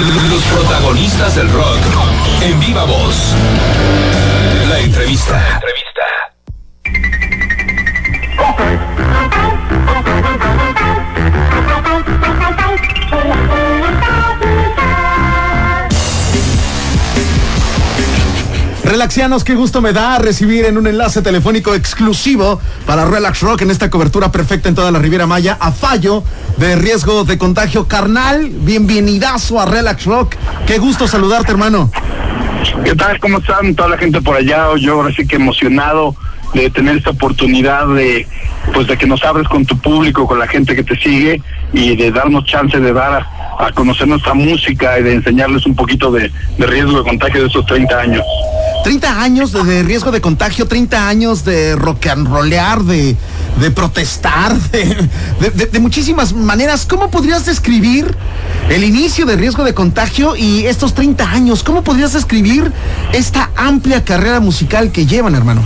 Los protagonistas del rock en viva voz. La entrevista. Relaxianos, qué gusto me da recibir en un enlace telefónico exclusivo para Relax Rock en esta cobertura perfecta en toda la Riviera Maya a fallo de riesgo de contagio carnal. Bienvenidazo a Relax Rock. Qué gusto saludarte, hermano. ¿Qué tal? ¿Cómo están toda la gente por allá? Yo ahora sí que emocionado de tener esta oportunidad de pues de que nos abres con tu público, con la gente que te sigue y de darnos chance de dar a, conocer nuestra música y de enseñarles un poquito de, de riesgo de contagio de esos 30 años. 30 años de, riesgo de contagio, 30 años de rock and rollear, de, de protestar, de, de, muchísimas maneras. ¿Cómo podrías describir el inicio de riesgo de contagio y estos 30 años? ¿Cómo podrías describir esta amplia carrera musical que llevan, hermano?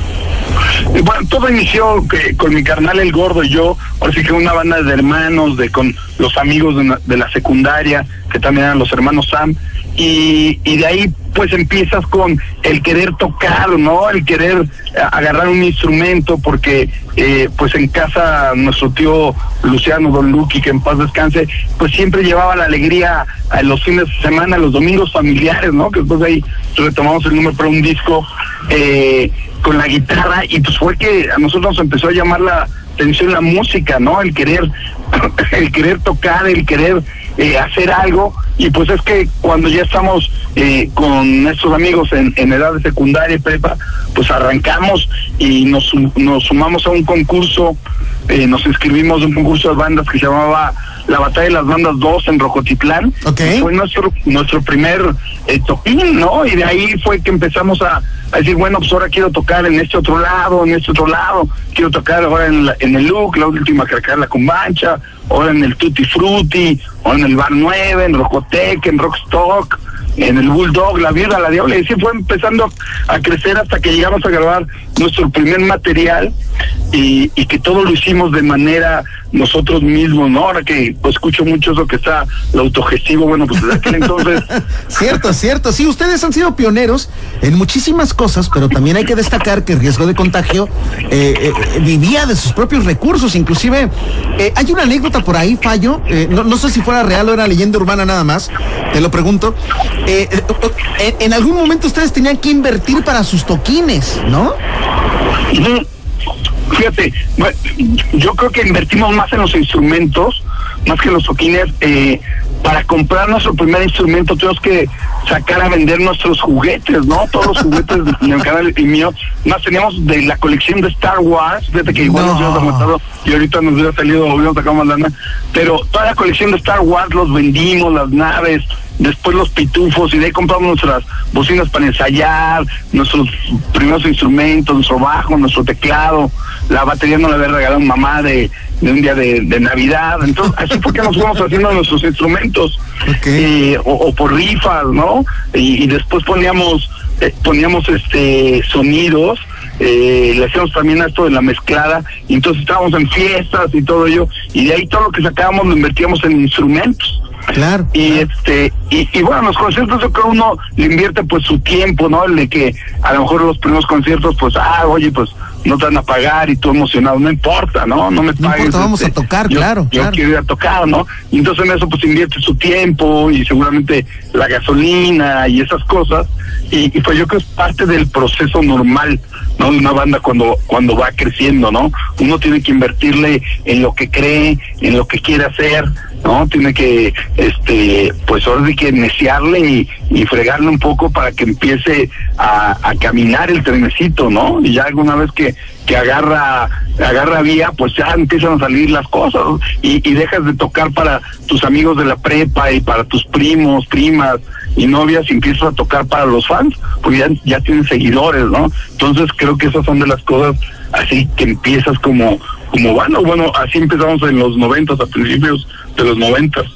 Bueno, todo inició que, con mi carnal El Gordo y yo, ahora sí que una banda de hermanos, de con los amigos de, la secundaria, que también eran los hermanos Sam, y, de ahí pues empiezas con el querer tocar, ¿no? El querer agarrar un instrumento, porque eh, pues en casa nuestro tío Luciano Don Luqui, que en paz descanse, pues siempre llevaba la alegría a los fines de semana, los domingos familiares, ¿no? Que después de ahí retomamos el número para un disco eh, con la guitarra y pues fue que a nosotros nos empezó a llamar la atención la música, ¿no? El querer, el querer tocar, el querer eh, hacer algo y pues es que cuando ya estamos eh, con nuestros amigos en, en, edad de secundaria y prepa, pues arrancamos y nos, nos sumamos a un concurso, eh, nos inscribimos en un concurso de bandas que se llamaba La Batalla de las Bandas 2 en Rojotitlán. Fue nuestro, nuestro primer eh, toquín, ¿no? Y de ahí fue que empezamos a, a, decir, bueno, pues ahora quiero tocar en este otro lado, en este otro lado, quiero tocar ahora en, en el look, la última que la Cumbancha, ahora en el Tutti Frutti, o en el Bar 9, en Rocotec, en Rockstock, en el Bulldog, la vida, la diabla, y así fue empezando a crecer hasta que llegamos a grabar nuestro primer material y, que todo lo hicimos de manera nosotros mismos, ¿no? Ahora que escucho mucho eso que está lo autogestivo, bueno, pues desde aquel entonces. cierto, cierto. Sí, ustedes han sido pioneros en muchísimas cosas, pero también hay que destacar que el riesgo de contagio eh, eh, vivía de sus propios recursos. Inclusive, eh, hay una anécdota por ahí, Fallo, no, no, sé si fuera real o era leyenda urbana nada más, te lo pregunto. en algún momento ustedes tenían que invertir para sus toquines, ¿no? Fíjate, yo creo que invertimos más en los instrumentos, más que en los toquines. Eh, para comprar nuestro primer instrumento tuvimos que sacar a vender nuestros juguetes, ¿no? Todos los juguetes de mi canal y mío. Más teníamos de la colección de Star Wars, fíjate que igual nos habíamos aumentado y ahorita nos hubiera salido, hubiéramos sacado más lana. Pero toda la colección de Star Wars los vendimos, las naves, después los pitufos y de ahí compramos nuestras bocinas para ensayar, nuestros primeros instrumentos, nuestro bajo, nuestro teclado, la batería no la había regalado mamá de, de un día de, Navidad, entonces así fue que nos fuimos haciendo nuestros instrumentos, eh, o, por rifas, ¿no? Y, después poníamos, eh, poníamos este sonidos, eh, le hacíamos también esto de la mezclada, y entonces estábamos en fiestas y todo ello, y de ahí todo lo que sacábamos lo invertíamos en instrumentos. Claro. Y este, y, y, bueno, los conciertos yo creo uno le invierte pues su tiempo, ¿no? El de que a lo mejor los primeros conciertos, pues, ah, oye, pues no te van a pagar y tú emocionado, no importa, ¿no? No me no pagues. Importa, vamos a este, tocar, claro. Yo quiero ir a tocar, ¿no? Y entonces en eso pues invierte su tiempo y seguramente la gasolina y esas cosas. Y, y pues yo creo que es parte del proceso normal, ¿no? De una banda cuando, cuando va creciendo, ¿no? Uno tiene que invertirle en lo que cree, en lo que quiere hacer, ¿no? Tiene que, este, pues ahora hay que neciarle y, y, fregarle un poco para que empiece a, a, caminar el trenecito, ¿no? Y ya alguna vez que, que agarra, agarra vía, pues ya empiezan a salir las cosas y, y dejas de tocar para tus amigos de la prepa y para tus primos, primas y novias y empiezas a tocar para los fans, porque ya, ya tienen seguidores, ¿no? Entonces creo que esas son de las cosas así que empiezas como como bueno, bueno, así empezamos en los noventas, a principios de los noventas.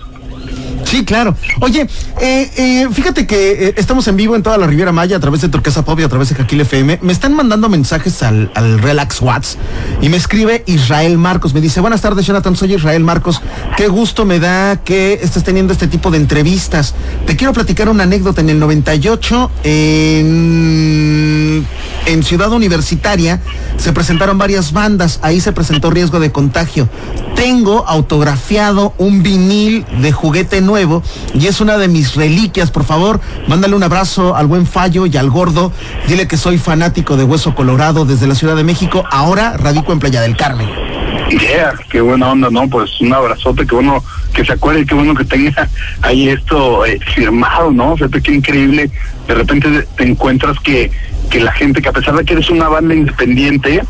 Sí, claro. Oye, eh, eh, fíjate que eh, estamos en vivo en toda la Riviera Maya a través de Turquesa Pop y a través de Jaquil FM. Me están mandando mensajes al, al Relax Watts y me escribe Israel Marcos. Me dice, buenas tardes, Jonathan, soy Israel Marcos. Qué gusto me da que estés teniendo este tipo de entrevistas. Te quiero platicar una anécdota. En el 98, en, en Ciudad Universitaria, se presentaron varias bandas. Ahí se presentó riesgo de contagio. Tengo autografiado un vinil de juguete nuevo y es una de mis reliquias. Por favor, mándale un abrazo al buen Fallo y al gordo. Dile que soy fanático de Hueso Colorado desde la Ciudad de México. Ahora radico en Playa del Carmen. Yeah, qué buena onda, ¿no? Pues un abrazote, que bueno que se acuerde, qué bueno que tenga ahí esto eh, firmado, ¿no? O sea, qué increíble. De repente te encuentras que, que la gente, que a pesar de que eres una banda independiente,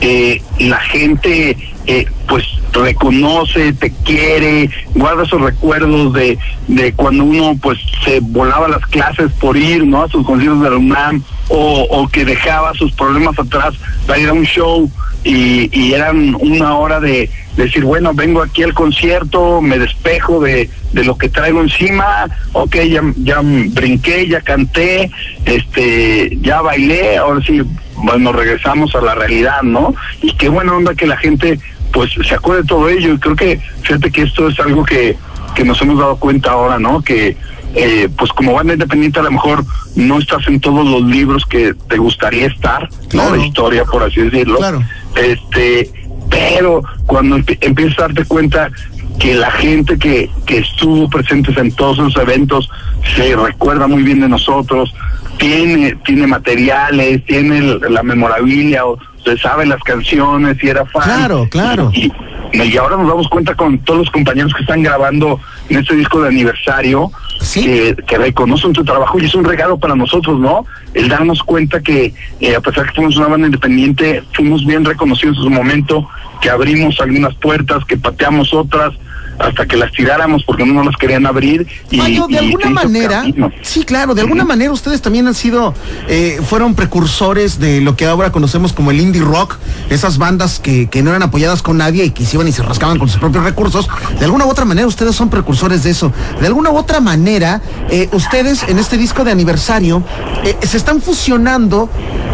eh, la gente eh, pues reconoce, te quiere, guarda esos recuerdos de, de cuando uno pues se volaba las clases por ir, ¿no? A sus conciertos de la UNAM o, o que dejaba sus problemas atrás para ir a un show y, y eran una hora de decir, bueno, vengo aquí al concierto, me despejo de, de lo que traigo encima, ok, ya, ya brinqué, ya canté, este, ya bailé, ahora sí, bueno, regresamos a la realidad, ¿no? Y qué buena onda que la gente pues se acuerde de todo ello y creo que fíjate que esto es algo que, que nos hemos dado cuenta ahora, ¿no? Que eh, pues como banda independiente a lo mejor no estás en todos los libros que te gustaría estar, Claro. ¿no? De historia, por así decirlo. Claro. Este, pero cuando empie- empiezas a darte cuenta que la gente que, que estuvo presentes en todos esos eventos se recuerda muy bien de nosotros, tiene, tiene materiales, tiene la memorabilia, o se sabe las canciones y era fan. Claro, claro. Y, y ahora nos damos cuenta con todos los compañeros que están grabando en este disco de aniversario Sí. que, que reconocen tu trabajo y es un regalo para nosotros, ¿no? El darnos cuenta que eh, a pesar que fuimos una banda independiente, fuimos bien reconocidos en su momento, que abrimos algunas puertas, que pateamos otras hasta que las tiráramos porque no nos las querían abrir. Y, Mayo, de y alguna manera, camino. sí, claro, de alguna manera ustedes también han sido, eh, fueron precursores de lo que ahora conocemos como el indie rock, esas bandas que, que no eran apoyadas con nadie y que se iban y se rascaban con sus propios recursos. De alguna u otra manera ustedes son precursores de eso. De alguna u otra manera, eh, ustedes en este disco de aniversario eh, se están fusionando,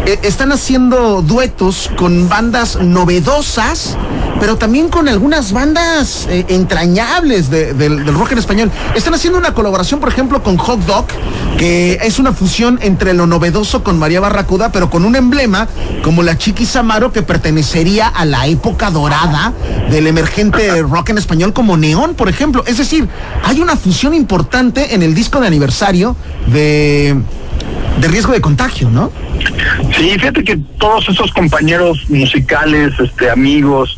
eh, están haciendo duetos con bandas novedosas pero también con algunas bandas eh, entrañables de- del, rock en español. Están haciendo una colaboración, por ejemplo, con Hot Dog, que es una fusión entre lo novedoso con María Barracuda, pero con un emblema como la Chiquis Amaro que pertenecería a la época dorada del emergente rock en español como Neón, por ejemplo. Es decir, hay una fusión importante en el disco de aniversario de, de riesgo de contagio, ¿no? Sí, fíjate que todos esos compañeros musicales, este, amigos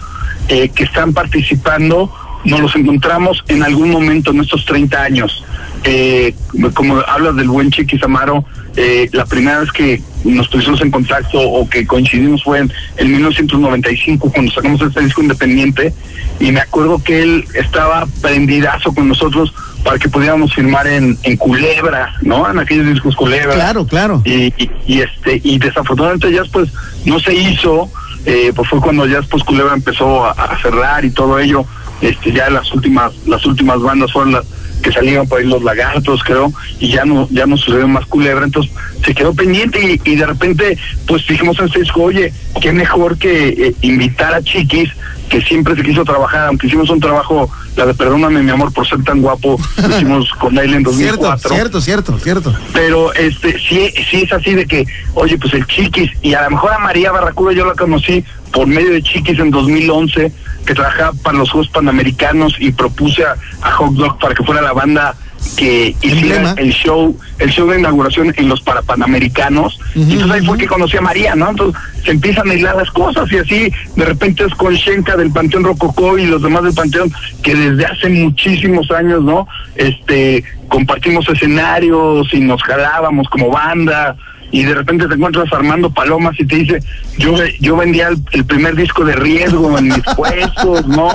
eh, que están participando, nos los encontramos en algún momento en estos 30 años. Eh, como hablas del buen Chiquis Amaro, eh, la primera vez que nos pusimos en contacto o que coincidimos fue en, en 1995 cuando sacamos este disco independiente y me acuerdo que él estaba prendidazo con nosotros para que pudiéramos firmar en, en Culebra, ¿no? En aquellos discos Culebra Claro, claro. y, y, y, este y desafortunadamente ya pues no se hizo eh, pues fue cuando ya después Culebra empezó a, a cerrar y todo ello este ya las últimas las últimas bandas fueron las que salieron por ahí los lagartos creo y ya no ya no sucedió más Culebra entonces se quedó pendiente y, y de repente pues dijimos en este disco oye qué mejor que eh, invitar a Chiquis que siempre se quiso trabajar aunque hicimos un trabajo la de perdóname mi amor por ser tan guapo lo hicimos con él en 2004 Cierto, cierto, cierto, cierto. pero este sí sí es así de que oye pues el Chiquis y a lo mejor a María Barracuda yo la conocí por medio de Chiquis en 2011 que trabajaba para los Juegos Panamericanos y propuse a, a Hot Dog para que fuera la banda que hiciera el show el show de inauguración en los para Panamericanos Ujú, y entonces ahí fue que conocí a María no entonces se empiezan a hilar las cosas y así de repente es con Shenka del Panteón Rococó y los demás del Panteón que desde hace muchísimos años no este compartimos escenarios y nos jalábamos como banda. Y de repente te encuentras Armando Palomas y te dice, yo yo vendía el, el primer disco de riesgo en mis puestos, ¿no?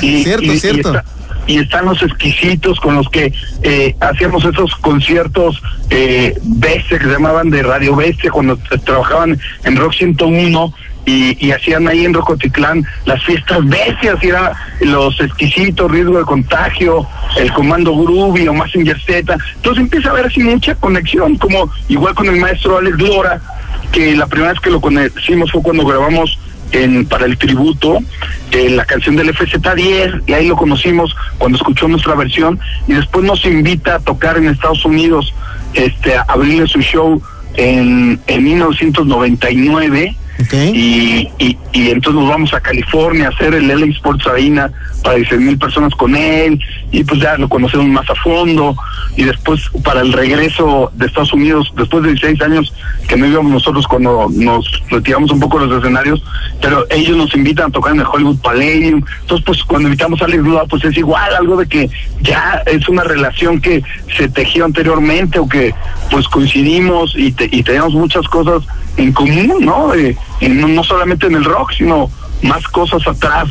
Cierto, cierto. está- y están los exquisitos con los que eh, hacíamos esos conciertos eh, bestia que se llamaban de Radio Bestia cuando trabajaban en Rock 101 y, hacían ahí en Rocotitlán las fiestas bestias, y era los exquisitos, riesgo de contagio, el comando Groovy o Massinger Z. Entonces empieza a haber así mucha conexión, como igual con el maestro Alex Lora, que la primera vez que lo conocimos fue cuando grabamos en, para el tributo en la canción del FZ10 y ahí lo conocimos cuando escuchó nuestra versión y después nos invita a tocar en Estados Unidos este a abrirle su show en, en 1999 y, y, entonces nos vamos a California a hacer el LA Sports Arena para 16 mil personas con él y pues ya lo conocemos más a fondo. Y después para el regreso de Estados Unidos después de 16 años que no íbamos nosotros cuando nos retiramos un poco los escenarios pero ellos nos invitan a tocar en el Hollywood Palladium. Entonces pues cuando invitamos a Alex Duda pues es igual algo de que ya es una relación que se tejió anteriormente o que pues coincidimos y, y tenemos muchas cosas en común, ¿no? no solamente en el rock, sino más cosas atrás.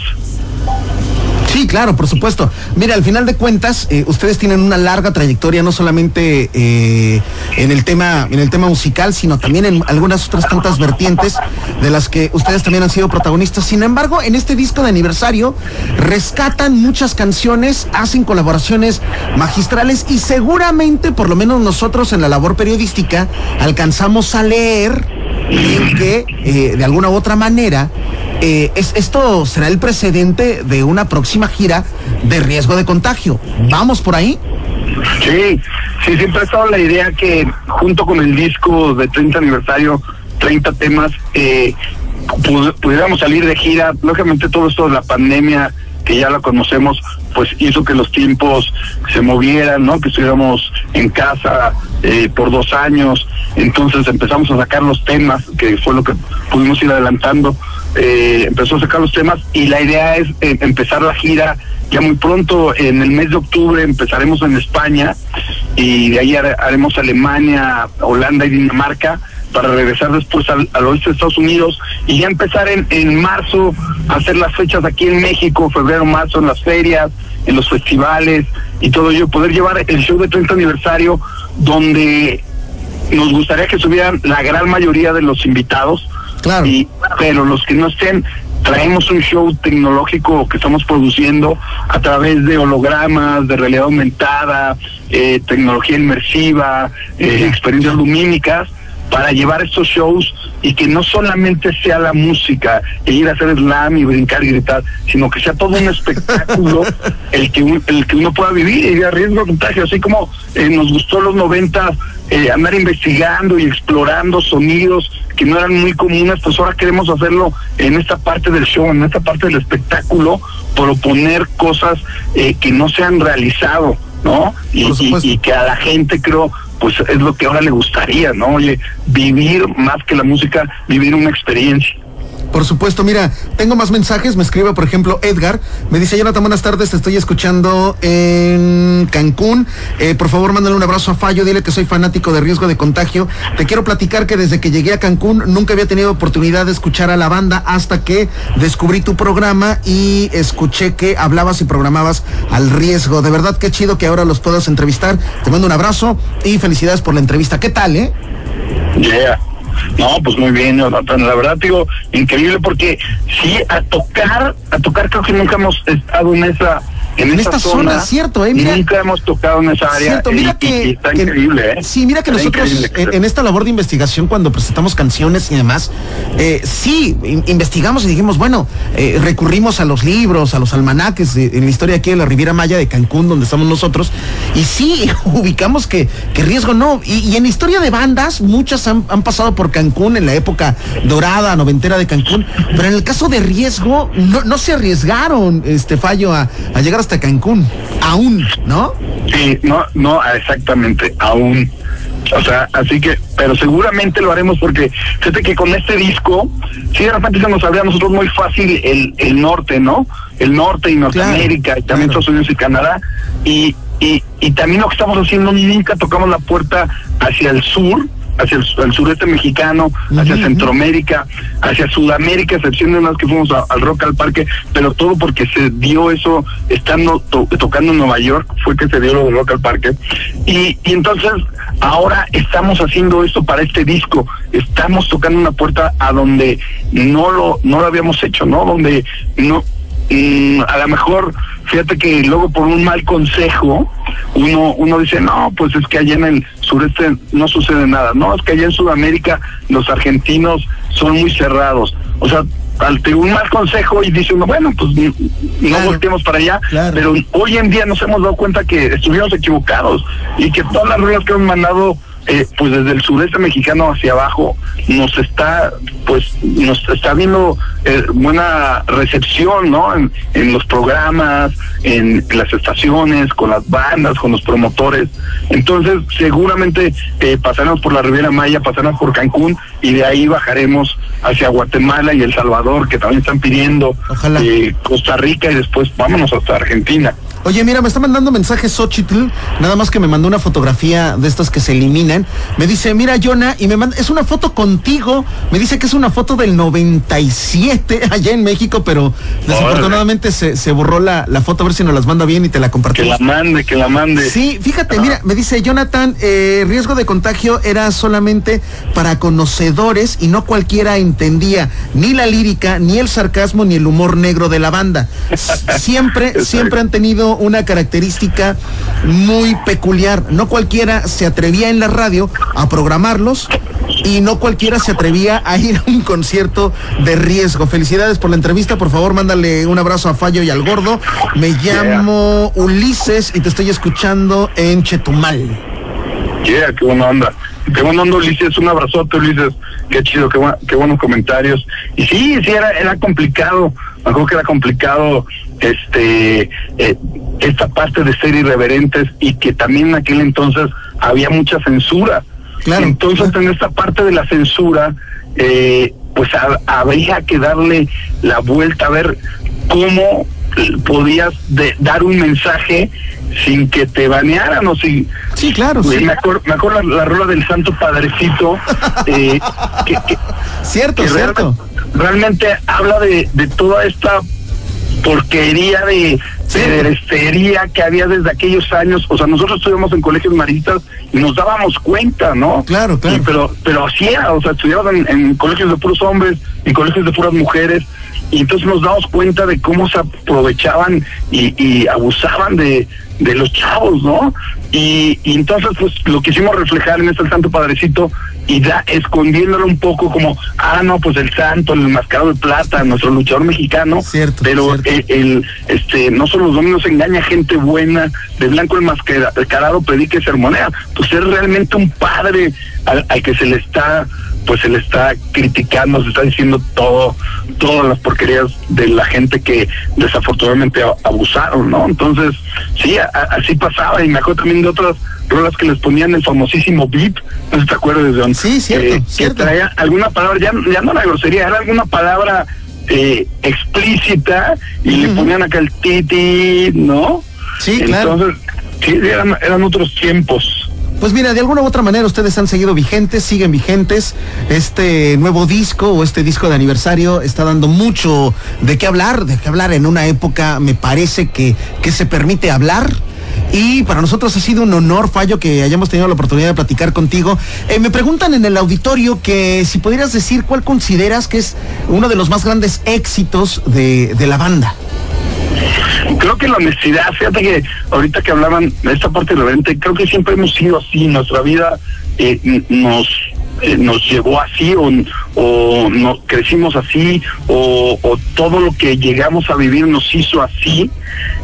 Sí, claro, por supuesto. Mira, al final de cuentas, eh, ustedes tienen una larga trayectoria, no solamente eh, en el tema, en el tema musical, sino también en algunas otras tantas vertientes de las que ustedes también han sido protagonistas. Sin embargo, en este disco de aniversario rescatan muchas canciones, hacen colaboraciones magistrales y seguramente, por lo menos nosotros en la labor periodística, alcanzamos a leer que eh, de alguna u otra manera eh, es, esto será el precedente de una próxima gira de riesgo de contagio. ¿Vamos por ahí? Sí, sí, siempre ha estado la idea que junto con el disco de 30 aniversario, 30 temas, eh, pudiéramos salir de gira. Lógicamente todo esto de la pandemia que ya la conocemos, pues hizo que los tiempos se movieran, ¿no? Que estuviéramos en casa eh, por dos años, entonces empezamos a sacar los temas, que fue lo que pudimos ir adelantando, eh, empezó a sacar los temas y la idea es eh, empezar la gira. Ya muy pronto, en el mes de octubre empezaremos en España y de ahí haremos Alemania, Holanda y Dinamarca para regresar después al, oeste de Estados Unidos y ya empezar en, en marzo a hacer las fechas aquí en México, febrero, marzo, en las ferias, en los festivales y todo ello, poder llevar el show de 30 aniversario donde nos gustaría que estuvieran la gran mayoría de los invitados, claro. y, pero los que no estén, traemos un show tecnológico que estamos produciendo a través de hologramas, de realidad aumentada, eh, tecnología inmersiva, eh, experiencias lumínicas para llevar estos shows y que no solamente sea la música e ir a hacer slam y brincar y gritar, sino que sea todo un espectáculo el que el que uno pueda vivir y de riesgo de contagio, así como eh, nos gustó los 90 eh, andar investigando y explorando sonidos que no eran muy comunes, pues ahora queremos hacerlo en esta parte del show, en esta parte del espectáculo, proponer cosas eh, que no se han realizado, ¿no? y que a la gente creo pues es lo que ahora le gustaría, ¿no? Oye, vivir más que la música, vivir una experiencia. Por supuesto, mira, tengo más mensajes. Me escribe, por ejemplo, Edgar. Me dice, Jonathan, buenas tardes, te estoy escuchando en Cancún. Eh, por favor, mándale un abrazo a Fallo, dile que soy fanático de riesgo de contagio. Te quiero platicar que desde que llegué a Cancún nunca había tenido oportunidad de escuchar a la banda hasta que descubrí tu programa y escuché que hablabas y programabas al riesgo. De verdad, qué chido que ahora los puedas entrevistar. Te mando un abrazo y felicidades por la entrevista. ¿Qué tal, eh? Yeah. No, pues muy bien, La verdad, digo, increíble porque sí, a tocar, a tocar creo que nunca hemos estado en esa en, esta zona, cierto, ¿eh? nunca hemos tocado en esa área. Cierto, mira que, está increíble, ¿eh? Sí, mira que nosotros en, esta labor de investigación, cuando presentamos canciones y demás, eh, sí, investigamos y dijimos, bueno, eh, recurrimos a los libros, a los almanaques en la historia aquí de la Riviera Maya de Cancún, donde estamos nosotros, y sí, ubicamos que, que riesgo no. Y, en historia de bandas, muchas han, pasado por Cancún en la época dorada, noventera de Cancún, pero en el caso de riesgo, no, no se arriesgaron, este fallo, a, a llegar hasta Cancún, aún, ¿no? Sí, no, no, exactamente, aún. O sea, así que, pero seguramente lo haremos porque fíjate que con este disco, sí de repente se nos abría a nosotros muy fácil el, el norte, ¿no? El norte y Norteamérica, y también Estados Unidos y Canadá, y, y, y también lo que estamos haciendo, nunca tocamos la puerta hacia el sur, hacia el, sureste mexicano, hacia Centroamérica, hacia Sudamérica, excepción de unas que fuimos al Rock al Parque, pero todo porque se dio eso estando tocando en Nueva York, fue que se dio lo del Rock al Parque. Y, y entonces ahora estamos haciendo esto para este disco, estamos tocando una puerta a donde no lo, no lo habíamos hecho, ¿no? Donde no, mm, a lo mejor fíjate que luego por un mal consejo uno uno dice no pues es que allá en el sureste no sucede nada no es que allá en Sudamérica los argentinos son muy cerrados. O sea ante un mal consejo y dice uno, bueno, pues no volteemos para allá, pero hoy en día nos hemos dado cuenta que estuvimos equivocados y que todas las reglas que hemos mandado eh, pues desde el sureste mexicano hacia abajo nos está pues nos está viendo eh, buena recepción no en, en, los programas en las estaciones con las bandas con los promotores. Entonces seguramente eh, pasaremos por la Riviera Maya pasaremos por Cancún y de ahí bajaremos hacia Guatemala y El Salvador que también están pidiendo eh, Costa Rica y después vámonos hasta Argentina Oye, mira, me está mandando mensajes Xochitl, nada más que me mandó una fotografía de estas que se eliminan. Me dice, mira, Jonah, y me manda, es una foto contigo. Me dice que es una foto del 97 allá en México, pero desafortunadamente se, se, borró la, la, foto, a ver si nos las manda bien y te la compartimos. Que la mande, que la mande. Sí, fíjate, mira, me dice Jonathan, eh, riesgo de contagio era solamente para conocedores y no cualquiera entendía ni la lírica, ni el sarcasmo, ni el humor negro de la banda. Siempre, siempre han tenido una característica muy peculiar. No cualquiera se atrevía en la radio a programarlos y no cualquiera se atrevía a ir a un concierto de riesgo. Felicidades por la entrevista. Por favor, mándale un abrazo a Fallo y al Gordo. Me llamo Ulises y te estoy escuchando en Chetumal. Yeah, qué buena onda. Qué buena onda, Ulises. Un abrazote, Ulises. Qué chido, qué, qué buenos comentarios. Y sí, sí, era, era complicado. Acuerdo que era complicado este eh, esta parte de ser irreverentes y que también en aquel entonces había mucha censura. entonces en esta parte de la censura, eh, pues habría que darle la vuelta a ver cómo podías dar un mensaje sin que te banearan o si sí claro me acuerdo, me acuerdo la, rola del Santo Padrecito eh, que, cierto cierto. realmente habla de, de toda esta porquería de sería que había desde aquellos años, o sea, nosotros estuvimos en colegios maristas y nos dábamos cuenta, ¿no? Claro, claro. pero, pero así era, o sea, estudiábamos en, colegios de puros hombres y colegios de puras mujeres, y entonces nos damos cuenta de cómo se aprovechaban y, y abusaban de, de los chavos, ¿no? Y, y, entonces, pues, lo quisimos reflejar en este Santo Padrecito y da, escondiéndolo un poco como, ah, no, pues el santo, el mascarado de plata, nuestro luchador mexicano, cierto, pero El, este, no solo los domingos engaña gente buena, de blanco el mascarado predique sermonea, pues es realmente un padre al, que se le está pues se le está criticando, se está diciendo todo, todas las porquerías de la gente que desafortunadamente abusaron, ¿no? Entonces, sí, así pasaba, y me acuerdo también de otras rolas que les ponían el famosísimo beat, no sé si te acuerdas de dónde. Sí, cierto, eh, cierto. Que traía alguna palabra, ya, ya no la grosería, era alguna palabra eh, explícita y le ponían acá el titi, ¿no? Sí, claro. Entonces, sí, eran, eran otros tiempos. Pues mira, de alguna u otra manera ustedes han seguido vigentes, siguen vigentes. Este nuevo disco o este disco de aniversario está dando mucho de qué hablar, de qué hablar en una época, me parece que, que se permite hablar y para nosotros ha sido un honor, Fallo, que hayamos tenido la oportunidad de platicar contigo. Eh, me preguntan en el auditorio que si pudieras decir cuál consideras que es uno de los más grandes éxitos de, de la banda. Creo que la honestidad, fíjate que ahorita que hablaban de esta parte de creo que siempre hemos sido así, nuestra vida eh, nos eh, nos llevó así o, o no, crecimos así o, todo lo que llegamos a vivir nos hizo así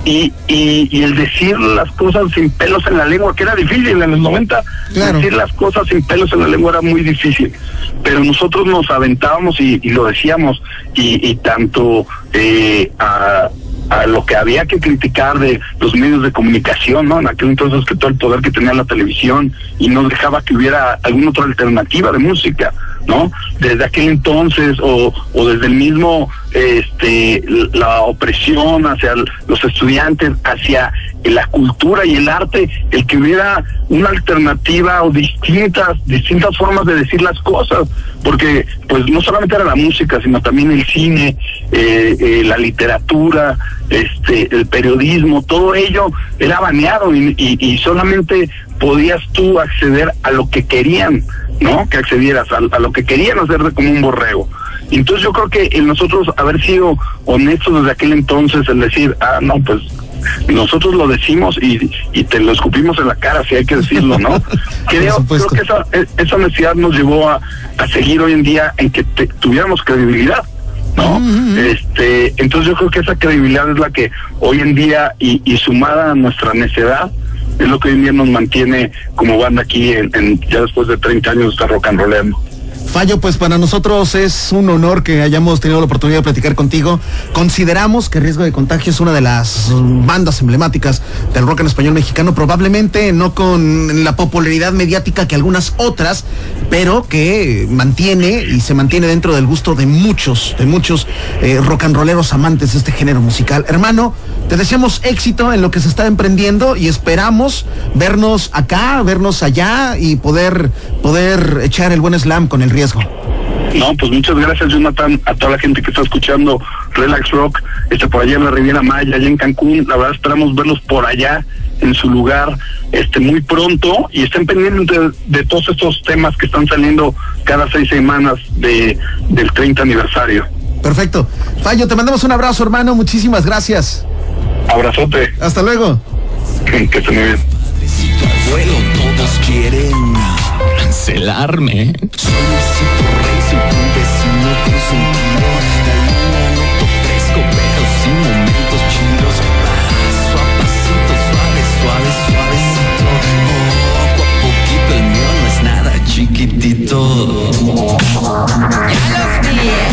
y, y, el decir las cosas sin pelos en la lengua, que era difícil en los 90, decir las cosas sin pelos en la lengua era muy difícil, pero nosotros nos aventábamos y, lo decíamos y, tanto eh, a a lo que había que criticar de los medios de comunicación, ¿no? En aquel entonces que todo el poder que tenía la televisión y no dejaba que hubiera alguna otra alternativa de música. ¿No? Desde aquel entonces o, o desde el mismo, este, la opresión hacia los estudiantes, hacia la cultura y el arte, el que hubiera una alternativa o distintas, distintas formas de decir las cosas, porque pues no solamente era la música, sino también el cine, eh, eh, la literatura, este, el periodismo, todo ello era baneado y, y, solamente podías tú acceder a lo que querían, ¿no? Que accedieras a, lo que querían hacer de como un borrego. Entonces yo creo que nosotros haber sido honestos desde aquel entonces, el decir, ah, no, pues nosotros lo decimos y, y te lo escupimos en la cara, si hay que decirlo, ¿no? creo, creo, que esa, esa necesidad nos llevó a, a seguir hoy en día en que tuviéramos credibilidad. ¿no? Este, entonces yo creo que esa credibilidad es la que hoy en día y, y sumada a nuestra necedad es lo que hoy en día nos mantiene como banda aquí ya después de 30 años de rock and rollando. Fallo, pues para nosotros es un honor que hayamos tenido la oportunidad de platicar contigo. Consideramos que Riesgo de Contagio es una de las bandas emblemáticas del rock en español mexicano, probablemente no con la popularidad mediática que algunas otras, pero que mantiene y se mantiene dentro del gusto de muchos, de muchos eh, rock and rolleros amantes de este género musical. Hermano, te deseamos éxito en lo que se está emprendiendo y esperamos vernos acá, vernos allá y poder, poder echar el buen slam con el riesgo. No, pues muchas gracias, Jonathan, a toda la gente que está escuchando Relax Rock, este por allá en la Riviera Maya, allá en Cancún. La verdad esperamos verlos por allá, en su lugar, este muy pronto, y estén pendientes de, todos estos temas que están saliendo cada seis semanas de, del 30 aniversario. Perfecto. Fallo, te mandamos un abrazo, hermano. Muchísimas gracias. Abrazote. Hasta luego. Que esté muy bien. Abuelo, todos quieren cancelarme. Soy el rey, soy tu vecino consentido. La luna no te ofrezco, pero sin momentos chidos. Paso a pasito, suave, suave, suavecito. Poco a poquito, el mío no es nada chiquitito. Ya los vi.